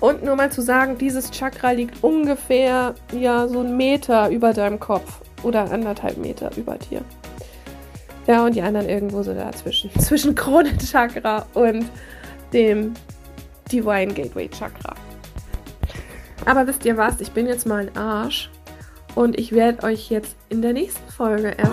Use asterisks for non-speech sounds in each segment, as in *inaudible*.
Und nur mal zu sagen, dieses Chakra liegt ungefähr ja so einen Meter über deinem Kopf oder anderthalb Meter über dir. Ja, und die anderen irgendwo so dazwischen. *laughs* Zwischen Kronenchakra und dem Divine Gateway Chakra. Aber wisst ihr was? Ich bin jetzt mal ein Arsch und ich werde euch jetzt in der nächsten Folge erst.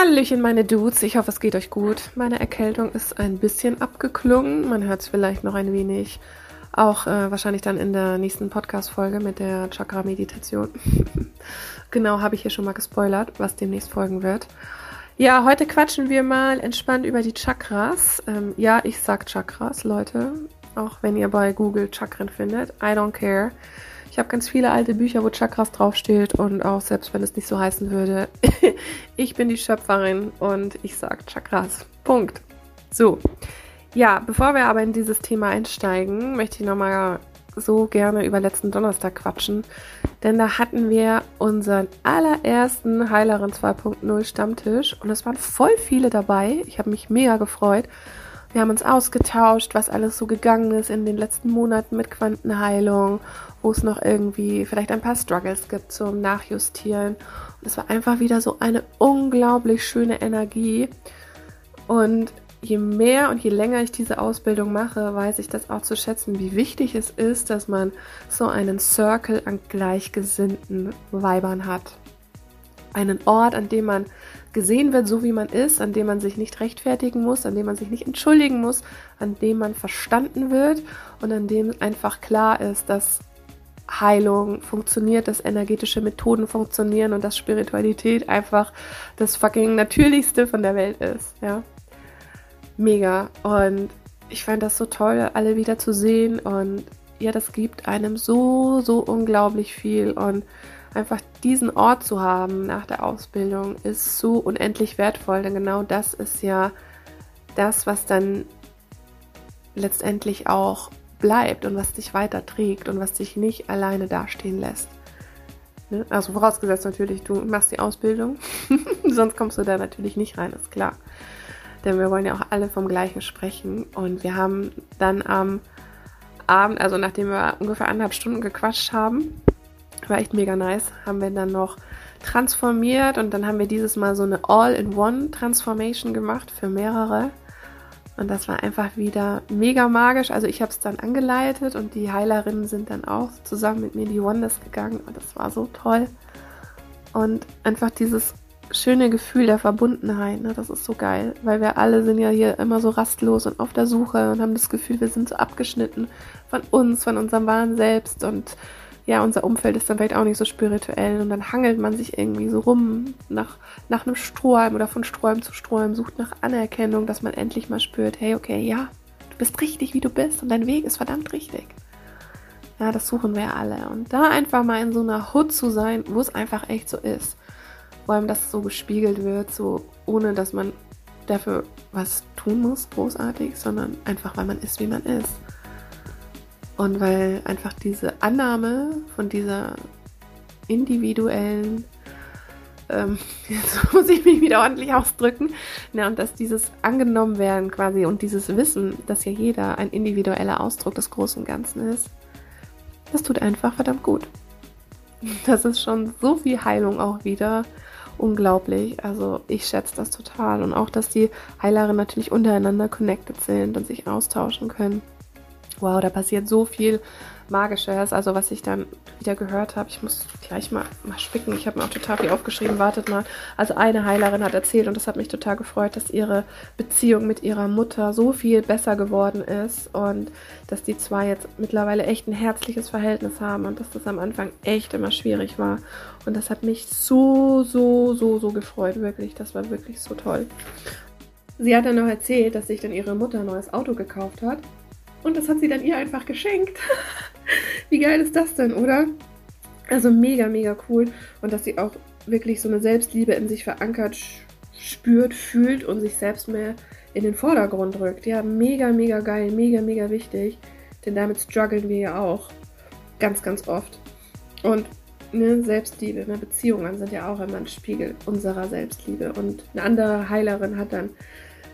Hallöchen, meine Dudes. Ich hoffe, es geht euch gut. Meine Erkältung ist ein bisschen abgeklungen. Man hört es vielleicht noch ein wenig. Auch äh, wahrscheinlich dann in der nächsten Podcast-Folge mit der Chakra-Meditation. *laughs* genau, habe ich hier schon mal gespoilert, was demnächst folgen wird. Ja, heute quatschen wir mal entspannt über die Chakras. Ähm, ja, ich sag Chakras, Leute. Auch wenn ihr bei Google Chakren findet. I don't care. Habe ganz viele alte Bücher, wo Chakras draufsteht und auch selbst wenn es nicht so heißen würde, *laughs* ich bin die Schöpferin und ich sage Chakras. Punkt. So. Ja, bevor wir aber in dieses Thema einsteigen, möchte ich nochmal so gerne über letzten Donnerstag quatschen, denn da hatten wir unseren allerersten Heilerin 2.0 Stammtisch und es waren voll viele dabei. Ich habe mich mega gefreut. Wir haben uns ausgetauscht, was alles so gegangen ist in den letzten Monaten mit Quantenheilung wo es noch irgendwie vielleicht ein paar Struggles gibt zum Nachjustieren. Und es war einfach wieder so eine unglaublich schöne Energie. Und je mehr und je länger ich diese Ausbildung mache, weiß ich das auch zu schätzen, wie wichtig es ist, dass man so einen Circle an gleichgesinnten Weibern hat. Einen Ort, an dem man gesehen wird, so wie man ist, an dem man sich nicht rechtfertigen muss, an dem man sich nicht entschuldigen muss, an dem man verstanden wird und an dem einfach klar ist, dass Heilung funktioniert, dass energetische Methoden funktionieren und dass Spiritualität einfach das fucking Natürlichste von der Welt ist. Ja, mega. Und ich fand das so toll, alle wieder zu sehen. Und ja, das gibt einem so, so unglaublich viel. Und einfach diesen Ort zu haben nach der Ausbildung ist so unendlich wertvoll. Denn genau das ist ja das, was dann letztendlich auch bleibt und was dich weiterträgt und was dich nicht alleine dastehen lässt. Ne? Also vorausgesetzt natürlich, du machst die Ausbildung, *laughs* sonst kommst du da natürlich nicht rein, ist klar. Denn wir wollen ja auch alle vom Gleichen sprechen. Und wir haben dann am Abend, also nachdem wir ungefähr anderthalb Stunden gequatscht haben, war echt mega nice, haben wir dann noch transformiert und dann haben wir dieses Mal so eine All-in-One-Transformation gemacht für mehrere. Und das war einfach wieder mega magisch. Also ich habe es dann angeleitet und die Heilerinnen sind dann auch zusammen mit mir die Wonders gegangen und das war so toll. Und einfach dieses schöne Gefühl der Verbundenheit, ne, das ist so geil, weil wir alle sind ja hier immer so rastlos und auf der Suche und haben das Gefühl, wir sind so abgeschnitten von uns, von unserem wahren Selbst und ja, unser Umfeld ist dann vielleicht auch nicht so spirituell und dann hangelt man sich irgendwie so rum nach, nach einem Strohhalm oder von Strohhalm zu Strohhalm, sucht nach Anerkennung, dass man endlich mal spürt, hey, okay, ja, du bist richtig, wie du bist und dein Weg ist verdammt richtig. Ja, das suchen wir alle. Und da einfach mal in so einer Hut zu sein, wo es einfach echt so ist. Vor allem, dass so gespiegelt wird, so ohne dass man dafür was tun muss, großartig, sondern einfach, weil man ist, wie man ist. Und weil einfach diese Annahme von dieser individuellen, ähm, *laughs* jetzt muss ich mich wieder ordentlich ausdrücken, na, und dass dieses angenommen werden quasi und dieses Wissen, dass ja jeder ein individueller Ausdruck des Großen und Ganzen ist, das tut einfach verdammt gut. *laughs* Das ist schon so viel Heilung auch wieder. Unglaublich. Also ich schätze das total. Und auch, dass die Heilerinnen natürlich untereinander connected sind und sich austauschen können wow, da passiert so viel, Magisches, also was ich dann wieder gehört habe. Ich muss gleich mal, mal spicken. Ich habe mir auch total viel aufgeschrieben. Wartet mal. Also eine Heilerin hat erzählt und das hat mich total gefreut, dass ihre Beziehung mit ihrer Mutter so viel besser geworden ist und dass die zwei jetzt mittlerweile echt ein herzliches Verhältnis haben und dass das am Anfang echt immer schwierig war. Und das hat mich so, so, so, so gefreut. Wirklich. Das war wirklich so toll. Sie hat dann noch erzählt, dass sich dann ihre Mutter ein neues Auto gekauft hat. Und das hat sie dann ihr einfach geschenkt. *laughs* Wie geil ist das denn, oder? Also mega, mega cool. Und dass sie auch wirklich so eine Selbstliebe in sich verankert spürt, fühlt und sich selbst mehr in den Vordergrund rückt. Ja, mega, mega geil, mega, mega wichtig. Denn damit strugglen wir ja auch ganz, ganz oft. Und ne, Selbstliebe, ne, Beziehungen sind ja auch immer ein Spiegel unserer Selbstliebe. Und eine andere Heilerin hat dann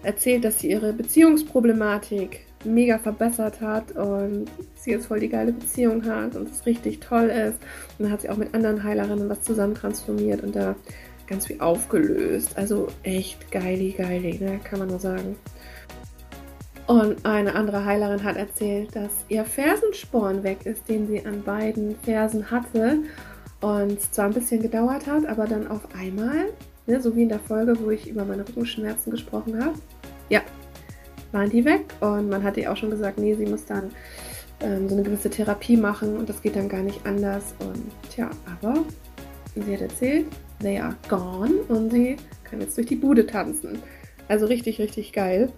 erzählt, dass sie ihre Beziehungsproblematik mega verbessert hat und sie jetzt voll die geile Beziehung hat und es richtig toll ist. Und dann hat sie auch mit anderen Heilerinnen was zusammen transformiert und da ganz viel aufgelöst. Also echt geili, geili, ne? kann man nur sagen. Und eine andere Heilerin hat erzählt, dass ihr Fersensporn weg ist, den sie an beiden Fersen hatte. Und zwar ein bisschen gedauert hat, aber dann auf einmal, ne, so wie in der Folge, wo ich über meine Rückenschmerzen gesprochen habe. Ja, waren die weg und man hat ihr auch schon gesagt, nee, sie muss dann ähm, so eine gewisse Therapie machen und das geht dann gar nicht anders. Und tja, aber sie hat erzählt, they are gone und sie kann jetzt durch die Bude tanzen. Also richtig, richtig geil.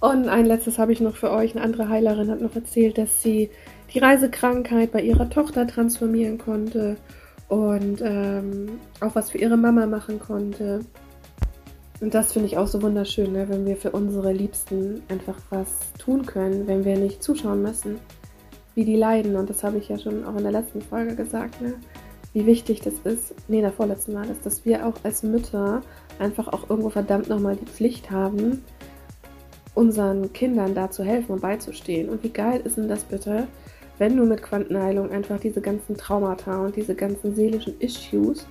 Und ein letztes habe ich noch für euch. Eine andere Heilerin hat noch erzählt, dass sie die Reisekrankheit bei ihrer Tochter transformieren konnte und ähm, auch was für ihre Mama machen konnte. Und das finde ich auch so wunderschön, ne? wenn wir für unsere Liebsten einfach was tun können, wenn wir nicht zuschauen müssen, wie die leiden. Und das habe ich ja schon auch in der letzten Folge gesagt, ne? wie wichtig das ist, nee, in der vorletzten Mal ist, dass wir auch als Mütter einfach auch irgendwo verdammt nochmal die Pflicht haben, unseren Kindern da zu helfen und beizustehen. Und wie geil ist denn das bitte, wenn du mit Quantenheilung einfach diese ganzen Traumata und diese ganzen seelischen Issues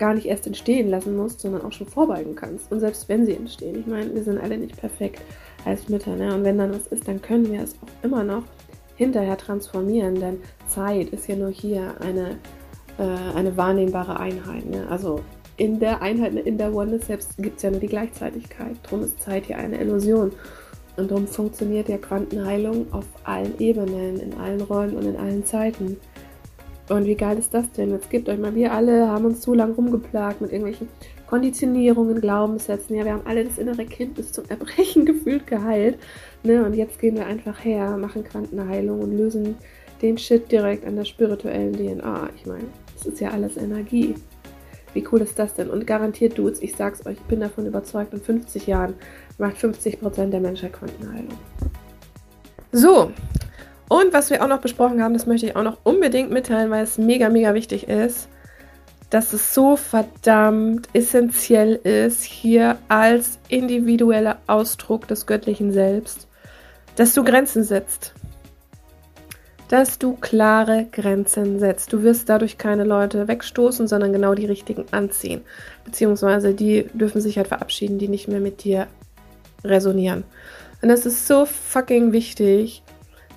gar nicht erst entstehen lassen musst, sondern auch schon vorbeugen kannst. Und selbst wenn sie entstehen, ich meine, wir sind alle nicht perfekt als Mütter, ne? Und wenn dann was ist, dann können wir es auch immer noch hinterher transformieren, denn Zeit ist ja nur hier eine, äh, eine wahrnehmbare Einheit. Ne? Also in der Einheit, in der Oneness selbst gibt es ja nur die Gleichzeitigkeit. Darum ist Zeit hier eine Illusion. Und darum funktioniert ja Quantenheilung auf allen Ebenen, in allen Räumen und in allen Zeiten. Und wie geil ist das denn? Jetzt gibt euch mal, wir alle haben uns zu lang rumgeplagt mit irgendwelchen Konditionierungen, Glaubenssätzen. Ja, wir haben alle das innere Kind bis zum Erbrechen *laughs* gefühlt geheilt. Ne? Und jetzt gehen wir einfach her, machen Quantenheilung und lösen den Shit direkt an der spirituellen DNA. Ich meine, das ist ja alles Energie. Wie cool ist das denn? Und garantiert Dudes, ich sag's euch, ich bin davon überzeugt, in 50 Jahren macht 50% der Menschheit Quantenheilung. So, und was wir auch noch besprochen haben, das möchte ich auch noch unbedingt mitteilen, weil es mega, mega wichtig ist, dass es so verdammt essentiell ist, hier als individueller Ausdruck des göttlichen Selbst, dass du Grenzen setzt. Dass du klare Grenzen setzt. Du wirst dadurch keine Leute wegstoßen, sondern genau die richtigen anziehen. Beziehungsweise die dürfen sich halt verabschieden, die nicht mehr mit dir resonieren. Und das ist so fucking wichtig,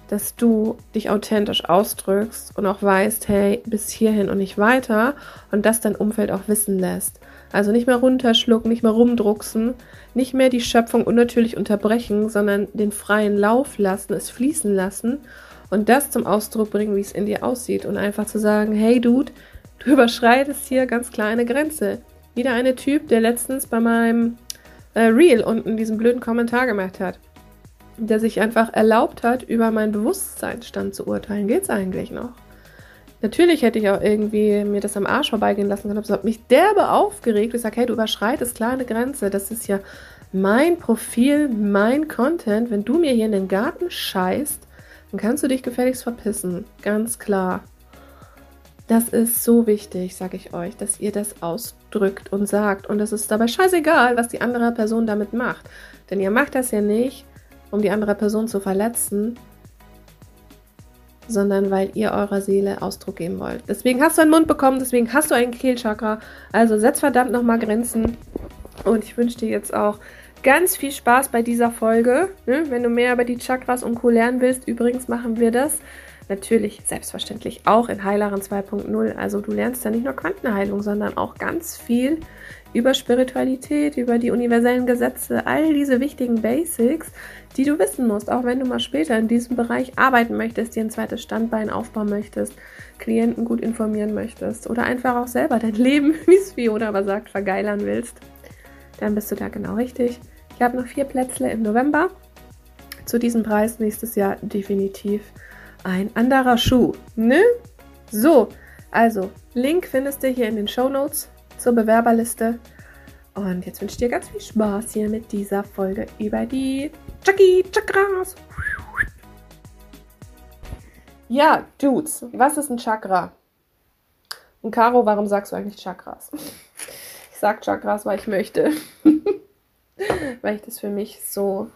dass du dich authentisch ausdrückst und auch weißt, hey, bis hierhin und nicht weiter und das dein Umfeld auch wissen lässt. Also nicht mehr runterschlucken, nicht mehr rumdrucksen, nicht mehr die Schöpfung unnatürlich unterbrechen, sondern den freien Lauf lassen, es fließen lassen und das zum Ausdruck bringen, wie es in dir aussieht und einfach zu sagen, hey Dude, du *laughs* überschreitest hier ganz klar eine Grenze. Wieder eine Typ, der letztens bei meinem äh, Reel unten diesen blöden Kommentar gemacht hat der sich einfach erlaubt hat, über meinen Bewusstseinsstand zu urteilen. Geht's eigentlich noch? Natürlich hätte ich auch irgendwie mir das am Arsch vorbeigehen lassen können, aber es hat mich derbe aufgeregt. Ich sage, hey, du überschreitest klar eine Grenze. Das ist ja mein Profil, mein Content. Wenn du mir hier in den Garten scheißt, dann kannst du dich gefälligst verpissen. Ganz klar. Das ist so wichtig, sage ich euch, dass ihr das ausdrückt und sagt. Und es ist dabei scheißegal, was die andere Person damit macht. Denn ihr macht das ja nicht, um die andere Person zu verletzen, sondern weil ihr eurer Seele Ausdruck geben wollt. Deswegen hast du einen Mund bekommen, deswegen hast du ein Kehlchakra. Also setz verdammt nochmal Grenzen. Und ich wünsche dir jetzt auch ganz viel Spaß bei dieser Folge. Ne? Wenn du mehr über die Chakras und Co. lernen willst, übrigens machen wir das Natürlich, selbstverständlich auch in Heileren 2.0. Also du lernst da nicht nur Quantenheilung, sondern auch ganz viel über Spiritualität, über die universellen Gesetze, all diese wichtigen Basics, die du wissen musst, auch wenn du mal später in diesem Bereich arbeiten möchtest, dir ein zweites Standbein aufbauen möchtest, Klienten gut informieren möchtest oder einfach auch selber dein *laughs* Leben, wie es Fiona aber sagt, vergeilern willst, dann bist du da genau richtig. Ich habe noch vier Plätzle im November. Zu diesem Preis nächstes Jahr definitiv ein anderer Schuh. Ne? So, also Link findest du hier in den Show Notes zur Bewerberliste. Und jetzt wünsche ich dir ganz viel Spaß hier mit dieser Folge über die Chucky Chakras. Ja, Dudes, was ist ein Chakra? Und Caro, warum sagst du eigentlich Chakras? Ich sag Chakras, weil ich möchte. *laughs* weil ich das für mich so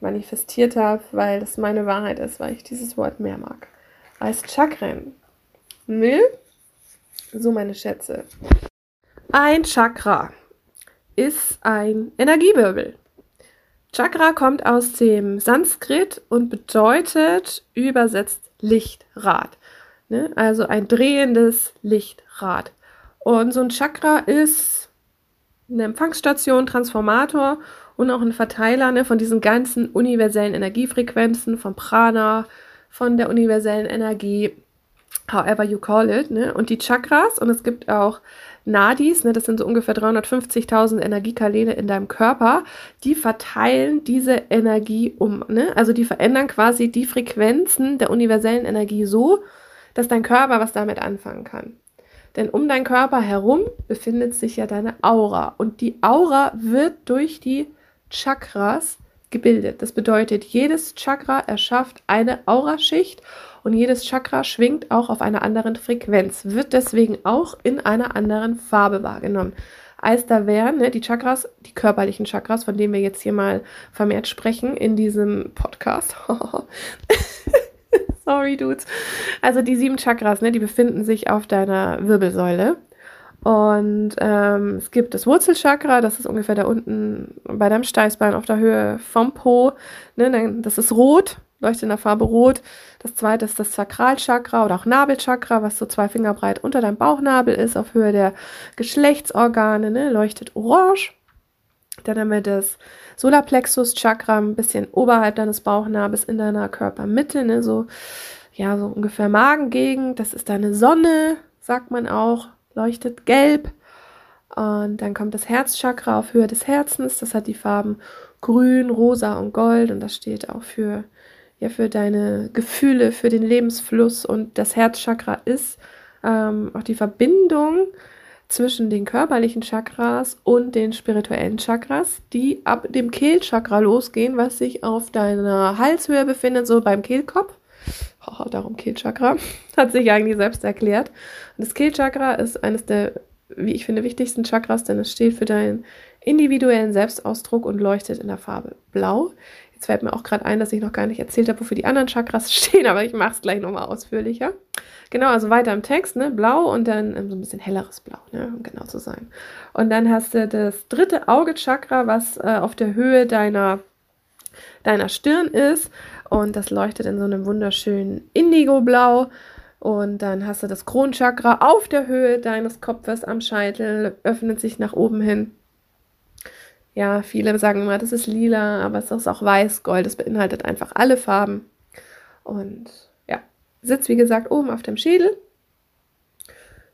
manifestiert habe, weil das meine Wahrheit ist, weil ich dieses Wort mehr mag. Als Chakren. Ne? So, meine Schätze. Ein Chakra ist ein Energiewirbel. Chakra kommt aus dem Sanskrit und bedeutet übersetzt Lichtrad. Ne? Also ein drehendes Lichtrad. Und so ein Chakra ist eine Empfangsstation, Transformator und auch ein Verteiler ne, von diesen ganzen universellen Energiefrequenzen, vom Prana, von der universellen Energie, however you call it. Ne? Und die Chakras, und es gibt auch Nadis, ne, das sind so ungefähr 350.000 Energiekanäle in deinem Körper, die verteilen diese Energie um. Ne? Also die verändern quasi die Frequenzen der universellen Energie so, dass dein Körper was damit anfangen kann. Denn um deinen Körper herum befindet sich ja deine Aura. Und die Aura wird durch die Chakras gebildet. Das bedeutet, jedes Chakra erschafft eine Auraschicht und jedes Chakra schwingt auch auf einer anderen Frequenz, wird deswegen auch in einer anderen Farbe wahrgenommen. Als da wären ne, die Chakras, die körperlichen Chakras, von denen wir jetzt hier mal vermehrt sprechen in diesem Podcast. *laughs* Sorry, Dudes. Also die sieben Chakras, ne, die befinden sich auf deiner Wirbelsäule. Und ähm, es gibt das Wurzelchakra, das ist ungefähr da unten bei deinem Steißbein auf der Höhe vom Po. Ne, das ist rot, leuchtet in der Farbe rot. Das zweite ist das Sakralchakra oder auch Nabelchakra, was so zwei Finger breit unter deinem Bauchnabel ist, auf Höhe der Geschlechtsorgane, ne, leuchtet orange. Dann haben wir das Solarplexus-Chakra, ein bisschen oberhalb deines Bauchnabels in deiner Körpermitte, ne, so, ja, so ungefähr Magengegend. Das ist deine Sonne, sagt man auch leuchtet gelb. Und dann kommt das Herzchakra auf Höhe des Herzens. Das hat die Farben grün, rosa und gold. Und das steht auch für, ja, für deine Gefühle, für den Lebensfluss. Und das Herzchakra ist ähm, auch die Verbindung zwischen den körperlichen Chakras und den spirituellen Chakras, die ab dem Kehlchakra losgehen, was sich auf deiner Halshöhe befindet, so beim Kehlkopf oh, darum Kehlchakra, *laughs* hat sich eigentlich selbst erklärt. Und das Kehlchakra ist eines der, wie ich finde, wichtigsten Chakras, denn es steht für deinen individuellen Selbstausdruck und leuchtet in der Farbe Blau. Jetzt fällt mir auch gerade ein, dass ich noch gar nicht erzählt habe, wofür die anderen Chakras *laughs* stehen, aber ich mache es gleich nochmal ausführlicher. Genau, also weiter im Text, ne? Blau und dann ähm, so ein bisschen helleres Blau, ne? um genau zu sein. Und dann hast du das dritte Auge-Chakra, was äh, auf der Höhe deiner, deiner Stirn ist. Und das leuchtet in so einem wunderschönen Indigo-Blau. Und dann hast du das Kronchakra auf der Höhe deines Kopfes am Scheitel, öffnet sich nach oben hin. Ja, viele sagen immer, das ist lila, aber es ist auch weiß-gold. Es beinhaltet einfach alle Farben. Und ja, sitzt wie gesagt oben auf dem Schädel.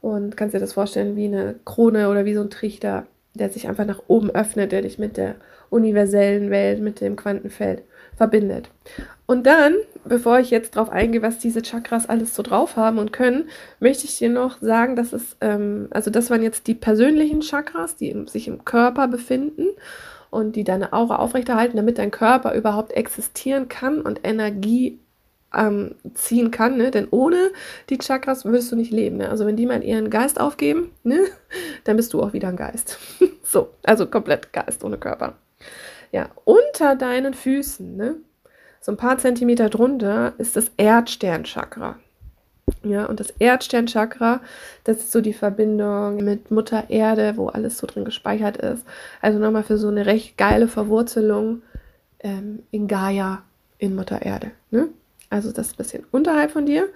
Und kannst dir das vorstellen wie eine Krone oder wie so ein Trichter, der sich einfach nach oben öffnet, der dich mit der universellen Welt, mit dem Quantenfeld verbindet. Und dann, bevor ich jetzt darauf eingehe, was diese Chakras alles so drauf haben und können, möchte ich dir noch sagen, dass es, ähm, also das waren jetzt die persönlichen Chakras, die im, sich im Körper befinden und die deine Aura aufrechterhalten, damit dein Körper überhaupt existieren kann und Energie ähm, ziehen kann, ne? denn ohne die Chakras wirst du nicht leben. Ne? Also wenn die mal ihren Geist aufgeben, ne? *laughs* dann bist du auch wieder ein Geist. *laughs* so, also komplett Geist ohne Körper. Ja, unter deinen Füßen, ne? so ein paar Zentimeter drunter, ist das Erdsternchakra. Ja, und das Erdsternchakra, das ist so die Verbindung mit Mutter Erde, wo alles so drin gespeichert ist. Also nochmal für so eine recht geile Verwurzelung ähm, in Gaia, in Mutter Erde. Ne? Also das ist ein bisschen unterhalb von dir.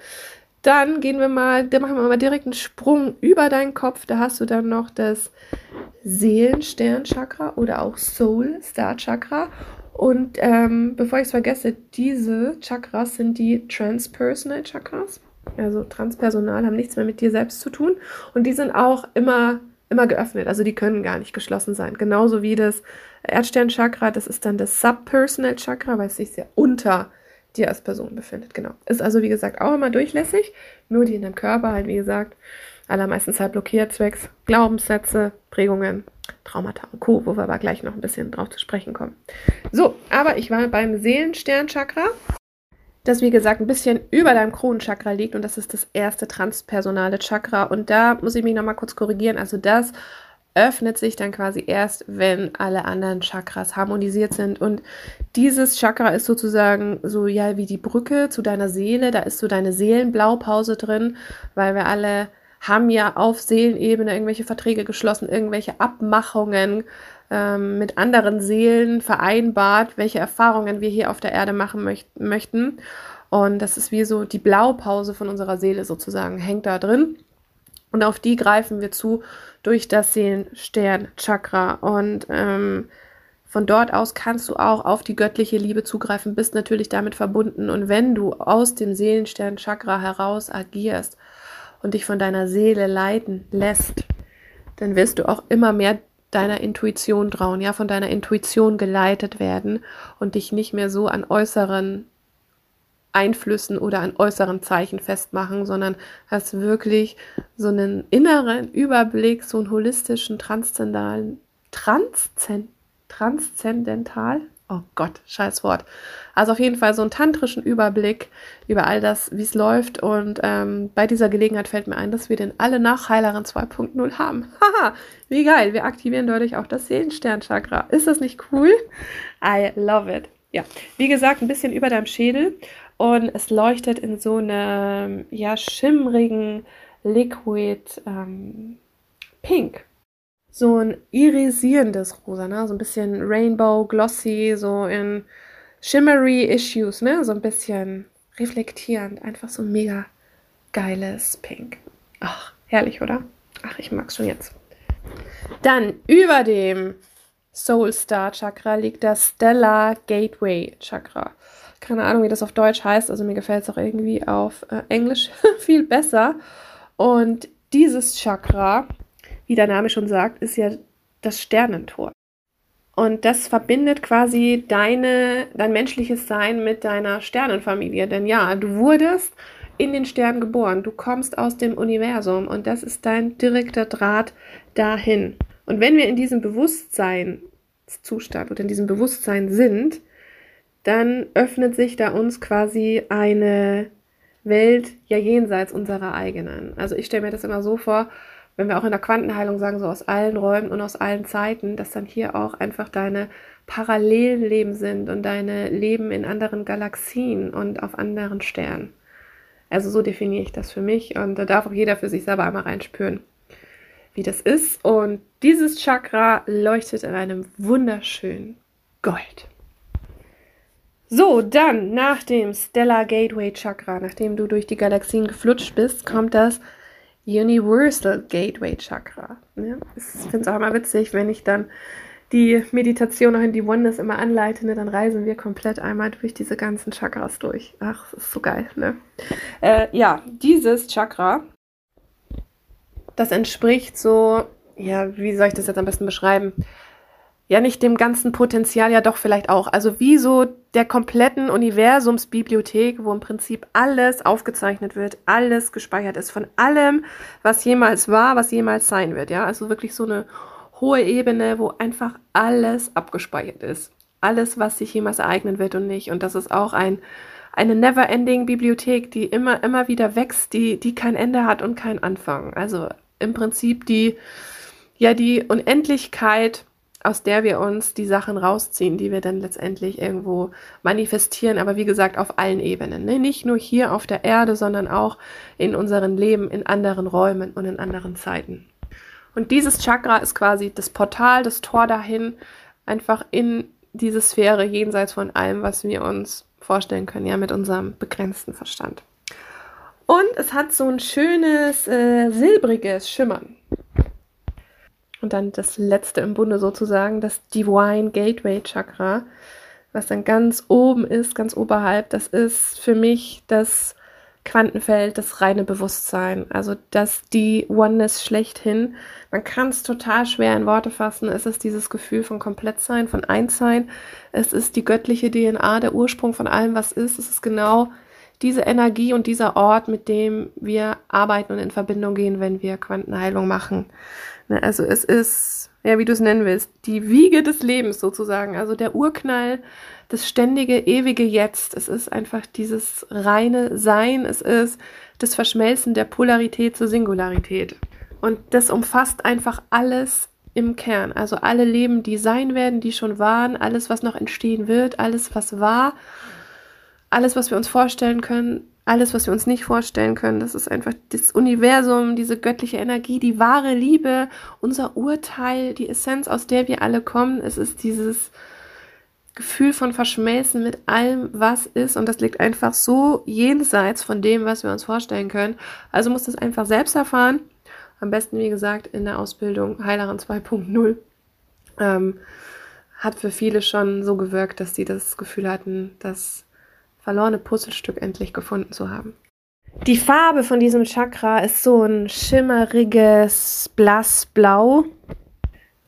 Dann gehen wir mal, da machen wir mal direkt einen Sprung über deinen Kopf. Da hast du dann noch das Seelenstern-Chakra oder auch Soul Star Chakra. Und ähm, bevor ich es vergesse, diese Chakras sind die Transpersonal Chakras. Also transpersonal haben nichts mehr mit dir selbst zu tun. Und die sind auch immer, immer geöffnet. Also die können gar nicht geschlossen sein. Genauso wie das Erdstern-Chakra, das ist dann das Subpersonal Chakra, weil es sich sehr unter dir als Person befindet. Genau. Ist also, wie gesagt, auch immer durchlässig, nur die in deinem Körper halt, wie gesagt, allermeistens halt blockiert, zwecks Glaubenssätze, Prägungen, Traumata und Co., wo wir aber gleich noch ein bisschen drauf zu sprechen kommen. So, aber ich war beim Seelensternchakra, das wie gesagt ein bisschen über deinem Kronenchakra liegt und das ist das erste transpersonale Chakra und da muss ich mich nochmal kurz korrigieren, also das öffnet sich dann quasi erst, wenn alle anderen Chakras harmonisiert sind. Und dieses Chakra ist sozusagen so ja wie die Brücke zu deiner Seele. Da ist so deine Seelenblaupause drin, weil wir alle haben ja auf Seelenebene irgendwelche Verträge geschlossen, irgendwelche Abmachungen ähm, mit anderen Seelen vereinbart, welche Erfahrungen wir hier auf der Erde machen möcht möchten. Und das ist wie so die Blaupause von unserer Seele sozusagen, hängt da drin. Und auf die greifen wir zu durch das Seelenstern-Chakra. Und ähm, von dort aus kannst du auch auf die göttliche Liebe zugreifen, bist natürlich damit verbunden. Und wenn du aus dem Seelenstern-Chakra heraus agierst und dich von deiner Seele leiten lässt, dann wirst du auch immer mehr deiner Intuition trauen, ja, von deiner Intuition geleitet werden und dich nicht mehr so an äußeren Einflüssen oder an äußeren Zeichen festmachen, sondern hast wirklich so einen inneren Überblick, so einen holistischen, transzendentalen, transzend, transzendental, oh Gott, scheiß Wort. Also auf jeden Fall so einen tantrischen Überblick über all das, wie es läuft. Und ähm, bei dieser Gelegenheit fällt mir ein, dass wir den alle Nachheileren 2.0 haben. *laughs* Haha, wie geil. Wir aktivieren dadurch auch das Seelensternchakra. Ist das nicht cool? I love it. Ja, wie gesagt, ein bisschen über deinem Schädel und es leuchtet in so einem ja schimmrigen Liquid ähm, Pink. So ein irisierendes Rosa, ne? So ein bisschen Rainbow, Glossy, so in Shimmery Issues, ne? So ein bisschen reflektierend, einfach so ein mega geiles Pink. Ach, herrlich, oder? Ach, ich mag's schon jetzt. Dann über dem Soul Star Chakra liegt das Stellar Gateway Chakra. Keine Ahnung, wie das auf Deutsch heißt, also mir gefällt es auch irgendwie auf äh, Englisch *laughs* viel besser. Und dieses Chakra, wie der Name schon sagt, ist ja das Sternentor. Und das verbindet quasi deine, dein menschliches Sein mit deiner Sternenfamilie. Denn ja, du wurdest in den Sternen geboren. Du kommst aus dem Universum und das ist dein direkter Draht dahin. Und wenn wir in diesem Bewusstseinszustand oder in diesem Bewusstsein sind, dann öffnet sich da uns quasi eine Welt ja jenseits unserer eigenen. Also ich stelle mir das immer so vor, wenn wir auch in der Quantenheilung sagen, so aus allen Räumen und aus allen Zeiten, dass dann hier auch einfach deine Parallelleben sind und deine Leben in anderen Galaxien und auf anderen Sternen. Also so definiere ich das für mich und da darf auch jeder für sich selber einmal reinspüren wie das ist. Und dieses Chakra leuchtet in einem wunderschönen Gold. So, dann nach dem Stellar Gateway Chakra, nachdem du durch die Galaxien geflutscht bist, kommt das Universal Gateway Chakra. Ja, ich finde es auch immer witzig, wenn ich dann die Meditation noch in die Oneness immer anleite, ne, dann reisen wir komplett einmal durch diese ganzen Chakras durch. Ach, das ist so geil, ne? Äh, ja, dieses Chakra das entspricht so, ja, wie soll ich das jetzt am besten beschreiben? Ja, nicht dem ganzen Potenzial, ja doch vielleicht auch. Also wie so der kompletten Universumsbibliothek, wo im Prinzip alles aufgezeichnet wird, alles gespeichert ist, von allem, was jemals war, was jemals sein wird. Ja, also wirklich so eine hohe Ebene, wo einfach alles abgespeichert ist. Alles, was sich jemals ereignen wird und nicht. Und das ist auch ein, eine never-ending Bibliothek, die immer, immer wieder wächst, die, die kein Ende hat und kein Anfang. Also im Prinzip die, ja, die Unendlichkeit, aus der wir uns die Sachen rausziehen, die wir dann letztendlich irgendwo manifestieren, aber wie gesagt, auf allen Ebenen. Ne? Nicht nur hier auf der Erde, sondern auch in unserem Leben, in anderen Räumen und in anderen Zeiten. Und dieses Chakra ist quasi das Portal, das Tor dahin, einfach in diese Sphäre jenseits von allem, was wir uns vorstellen können, ja, mit unserem begrenzten Verstand. Und es hat so ein schönes äh, silbriges Schimmern. Und dann das letzte im Bunde sozusagen, das Divine Gateway Chakra, was dann ganz oben ist, ganz oberhalb. Das ist für mich das Quantenfeld, das reine Bewusstsein. Also das die Oneness schlechthin. Man kann es total schwer in Worte fassen. Es ist dieses Gefühl von Komplettsein, von Einssein. Es ist die göttliche DNA, der Ursprung von allem, was ist. Es ist genau diese Energie und dieser Ort, mit dem wir arbeiten und in Verbindung gehen, wenn wir Quantenheilung machen. Ne, also es ist, ja, wie du es nennen willst, die Wiege des Lebens sozusagen, also der Urknall, das ständige, ewige Jetzt. Es ist einfach dieses reine Sein, es ist das Verschmelzen der Polarität zur Singularität. Und das umfasst einfach alles im Kern. Also alle Leben, die sein werden, die schon waren, alles, was noch entstehen wird, alles, was war alles, was wir uns vorstellen können, alles, was wir uns nicht vorstellen können. Das ist einfach das Universum, diese göttliche Energie, die wahre Liebe, unser Urteil, die Essenz, aus der wir alle kommen. Es ist dieses Gefühl von Verschmelzen mit allem, was ist. Und das liegt einfach so jenseits von dem, was wir uns vorstellen können. Also muss das einfach selbst erfahren. Am besten, wie gesagt, in der Ausbildung Heilerin 2.0. Ähm, hat für viele schon so gewirkt, dass sie das Gefühl hatten, dass verlorene Puzzlestück endlich gefunden zu haben. Die Farbe von diesem Chakra ist so ein schimmeriges Blassblau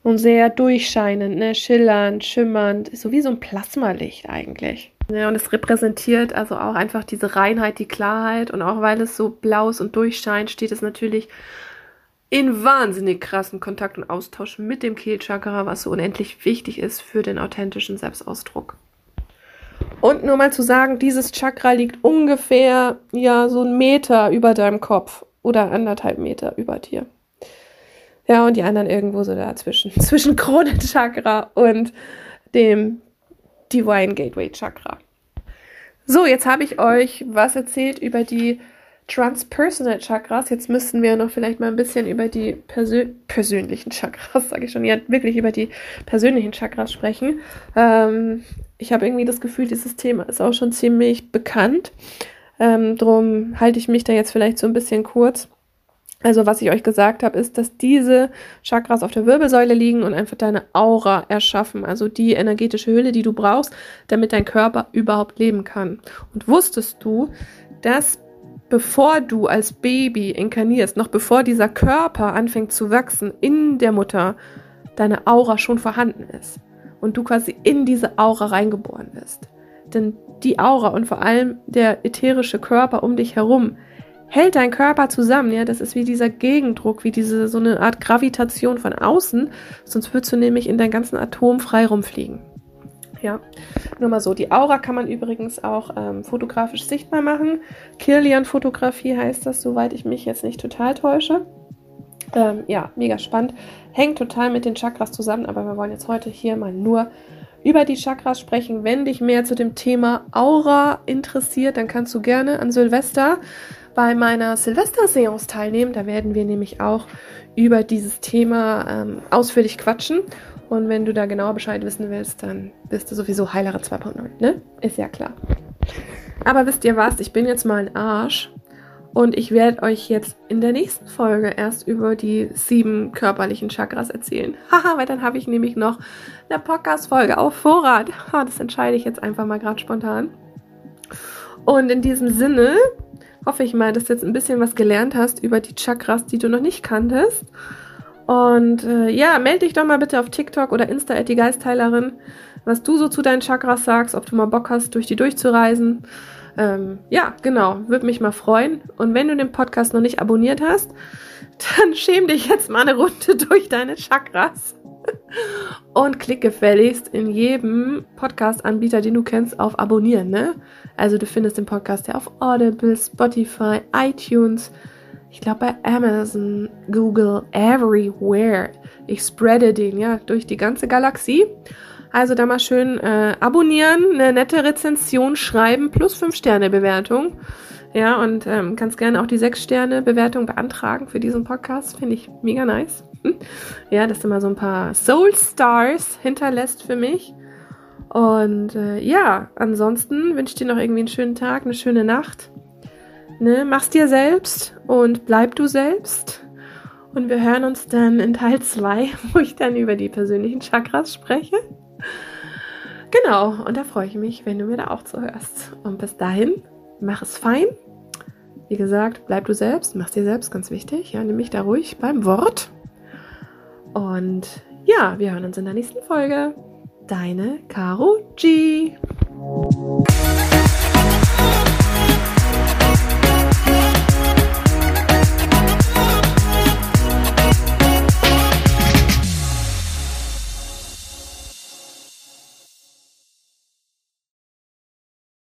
und sehr durchscheinend, ne? schillernd, schimmernd, so wie so ein Plasmalicht eigentlich. Ja, und es repräsentiert also auch einfach diese Reinheit, die Klarheit und auch weil es so blau ist und durchscheint, steht es natürlich in wahnsinnig krassen Kontakt und Austausch mit dem Kehlchakra, was so unendlich wichtig ist für den authentischen Selbstausdruck. Und nur mal zu sagen, dieses Chakra liegt ungefähr ja so einen Meter über deinem Kopf oder anderthalb Meter über dir. Ja, und die anderen irgendwo so dazwischen. *laughs* Zwischen Kronenchakra und dem Divine Gateway Chakra. So, jetzt habe ich euch was erzählt über die Transpersonal Chakras. Jetzt müssten wir noch vielleicht mal ein bisschen über die Persö persönlichen Chakras, sage ich schon, ja, wirklich über die persönlichen Chakras sprechen. Ähm, ich habe irgendwie das Gefühl, dieses Thema ist auch schon ziemlich bekannt. Ähm, drum halte ich mich da jetzt vielleicht so ein bisschen kurz. Also was ich euch gesagt habe, ist, dass diese Chakras auf der Wirbelsäule liegen und einfach deine Aura erschaffen, also die energetische Hülle, die du brauchst, damit dein Körper überhaupt leben kann. Und wusstest du, dass bevor du als Baby inkarnierst, noch bevor dieser Körper anfängt zu wachsen in der Mutter, deine Aura schon vorhanden ist? und du quasi in diese Aura reingeboren bist. Denn die Aura und vor allem der ätherische Körper um dich herum hält dein Körper zusammen, ja, das ist wie dieser Gegendruck, wie diese so eine Art Gravitation von außen, sonst würdest du nämlich in deinen ganzen Atom frei rumfliegen. Ja, nur mal so. Die Aura kann man übrigens auch ähm, fotografisch sichtbar machen. Kirlian-Fotografie heißt das, soweit ich mich jetzt nicht total täusche. Ähm, ja, mega spannend. Hängt total mit den Chakras zusammen, aber wir wollen jetzt heute hier mal nur über die Chakras sprechen. Wenn dich mehr zu dem Thema Aura interessiert, dann kannst du gerne an Silvester bei meiner Silvester-Seance teilnehmen. Da werden wir nämlich auch über dieses Thema ähm, ausführlich quatschen. Und wenn du da genau Bescheid wissen willst, dann bist du sowieso Heilere 2.0, ne? Ist ja klar. Aber wisst ihr was? Ich bin jetzt mal ein Arsch und ich werde euch jetzt in der nächsten Folge erst über die sieben körperlichen Chakras erzählen. *laughs* Haha, weil dann habe ich nämlich noch eine Podcast-Folge auf Vorrat. Das entscheide ich jetzt einfach mal gerade spontan. Und in diesem Sinne hoffe ich mal, dass du jetzt ein bisschen was gelernt hast über die Chakras, die du noch nicht kanntest. Und äh, ja, melde dich doch mal bitte auf TikTok oder Insta die Geistheilerin, was du so zu deinen Chakras sagst, ob du mal Bock hast, durch die durchzureisen. Ähm, ja, genau, würde mich mal freuen. Und wenn du den Podcast noch nicht abonniert hast, *laughs* dann schäm dich jetzt mal eine Runde durch deine Chakras. *laughs* Und klick gefälligst in jedem Podcast-Anbieter, den du kennst, auf Abonnieren. Ne? Also du findest den Podcast ja auf Audible, Spotify, iTunes, ich glaube bei Amazon, Google, everywhere. Ich spreade den ja durch die ganze Galaxie. Also da mal schön äh, abonnieren, eine nette Rezension schreiben plus 5 Sterne Bewertung. Ja, und ähm, kannst gerne auch die 6 Sterne Bewertung beantragen für diesen Podcast. Finde ich mega nice. Ja, dass du mal so ein paar Soul Stars hinterlässt für mich. Und äh, ja, ansonsten wünsche ich dir noch irgendwie einen schönen Tag, eine schöne Nacht. Ne, mach's dir selbst und bleib du selbst. Und wir hören uns dann in Teil 2, *laughs* wo ich dann über die persönlichen Chakras spreche. Genau, und da freue ich mich, wenn du mir da auch zuhörst. Und bis dahin, mach es fein. Wie gesagt, bleib du selbst, mach dir selbst ganz wichtig. Ja, nimm mich da ruhig beim Wort. Und ja, wir hören uns in der nächsten Folge. Deine Caro G.